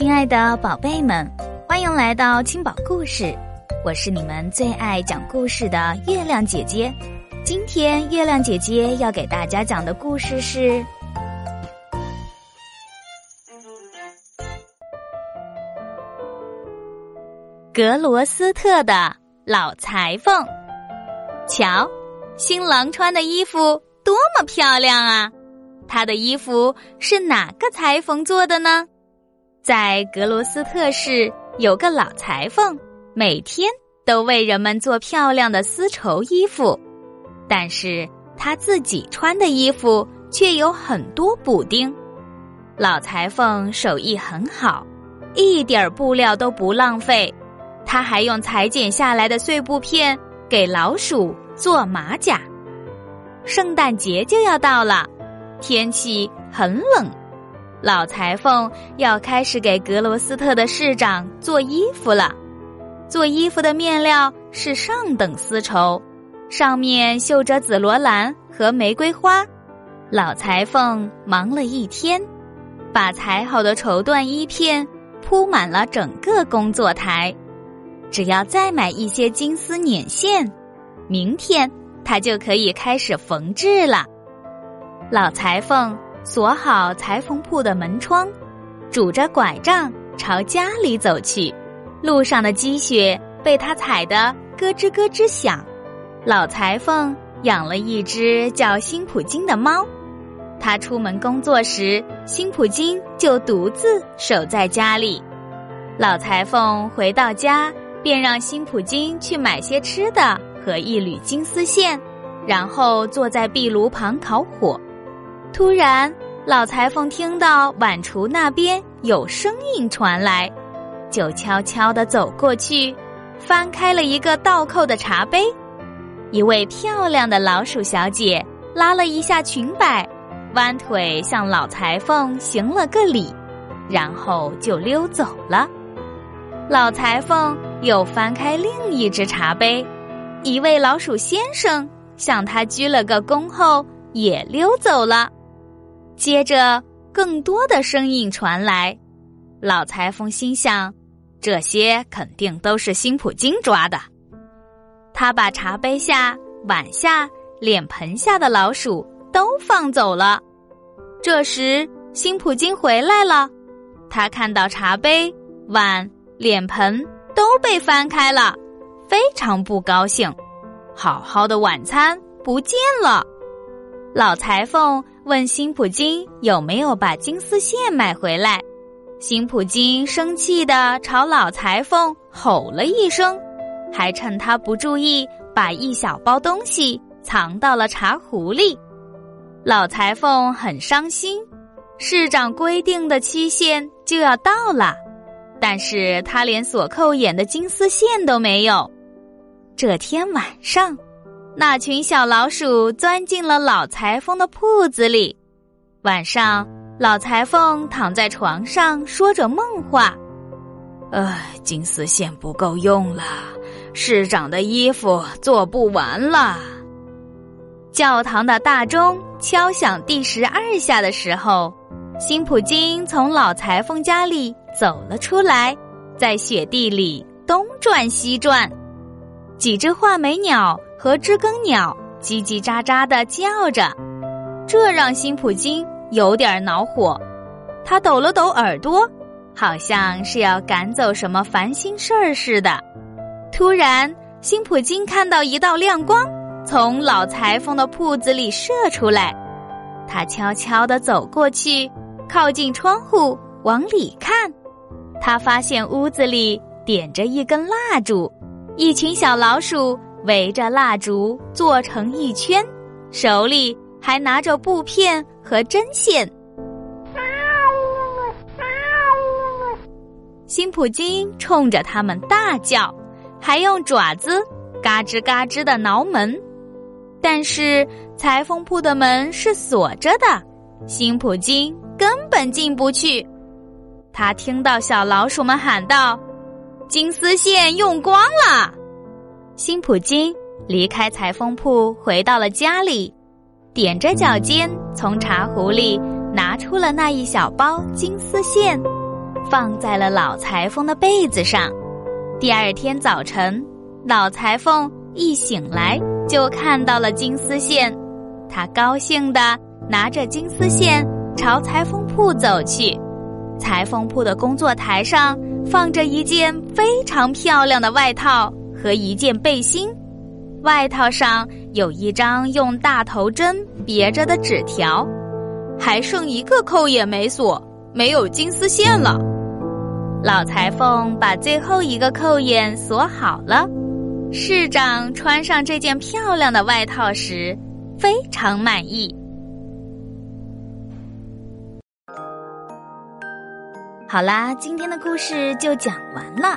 亲爱的宝贝们，欢迎来到青宝故事，我是你们最爱讲故事的月亮姐姐。今天月亮姐姐要给大家讲的故事是《格罗斯特的老裁缝》。瞧，新郎穿的衣服多么漂亮啊！他的衣服是哪个裁缝做的呢？在格罗斯特市有个老裁缝，每天都为人们做漂亮的丝绸衣服，但是他自己穿的衣服却有很多补丁。老裁缝手艺很好，一点布料都不浪费。他还用裁剪下来的碎布片给老鼠做马甲。圣诞节就要到了，天气很冷。老裁缝要开始给格罗斯特的市长做衣服了。做衣服的面料是上等丝绸，上面绣着紫罗兰和玫瑰花。老裁缝忙了一天，把裁好的绸缎衣片铺满了整个工作台。只要再买一些金丝捻线，明天他就可以开始缝制了。老裁缝。锁好裁缝铺的门窗，拄着拐杖朝家里走去。路上的积雪被他踩得咯吱咯吱响。老裁缝养了一只叫辛普金的猫，他出门工作时，辛普金就独自守在家里。老裁缝回到家，便让辛普金去买些吃的和一缕金丝线，然后坐在壁炉旁烤火。突然，老裁缝听到碗橱那边有声音传来，就悄悄地走过去，翻开了一个倒扣的茶杯。一位漂亮的老鼠小姐拉了一下裙摆，弯腿向老裁缝行了个礼，然后就溜走了。老裁缝又翻开另一只茶杯，一位老鼠先生向他鞠了个躬后，也溜走了。接着，更多的声音传来。老裁缝心想：这些肯定都是辛普金抓的。他把茶杯下、碗下、脸盆下的老鼠都放走了。这时，辛普金回来了。他看到茶杯、碗、脸盆都被翻开了，非常不高兴。好好的晚餐不见了。老裁缝。问辛普金有没有把金丝线买回来？辛普金生气的朝老裁缝吼了一声，还趁他不注意把一小包东西藏到了茶壶里。老裁缝很伤心，市长规定的期限就要到了，但是他连锁扣眼的金丝线都没有。这天晚上。那群小老鼠钻进了老裁缝的铺子里。晚上，老裁缝躺在床上说着梦话：“唉，金丝线不够用了，市长的衣服做不完了。”教堂的大钟敲响第十二下的时候，辛普金从老裁缝家里走了出来，在雪地里东转西转。几只画眉鸟。和知更鸟叽叽喳喳的叫着，这让辛普金有点恼火。他抖了抖耳朵，好像是要赶走什么烦心事儿似的。突然，辛普金看到一道亮光从老裁缝的铺子里射出来。他悄悄地走过去，靠近窗户往里看。他发现屋子里点着一根蜡烛，一群小老鼠。围着蜡烛做成一圈，手里还拿着布片和针线。辛普金冲着他们大叫，还用爪子嘎吱嘎吱的挠门。但是裁缝铺的门是锁着的，辛普金根本进不去。他听到小老鼠们喊道：“金丝线用光了。”辛普金离开裁缝铺，回到了家里，踮着脚尖从茶壶里拿出了那一小包金丝线，放在了老裁缝的被子上。第二天早晨，老裁缝一醒来就看到了金丝线，他高兴地拿着金丝线朝裁缝铺走去。裁缝铺的工作台上放着一件非常漂亮的外套和一件背心，外套上有一张用大头针别着的纸条，还剩一个扣也没锁，没有金丝线了。老裁缝把最后一个扣眼锁好了。市长穿上这件漂亮的外套时，非常满意。好啦，今天的故事就讲完了。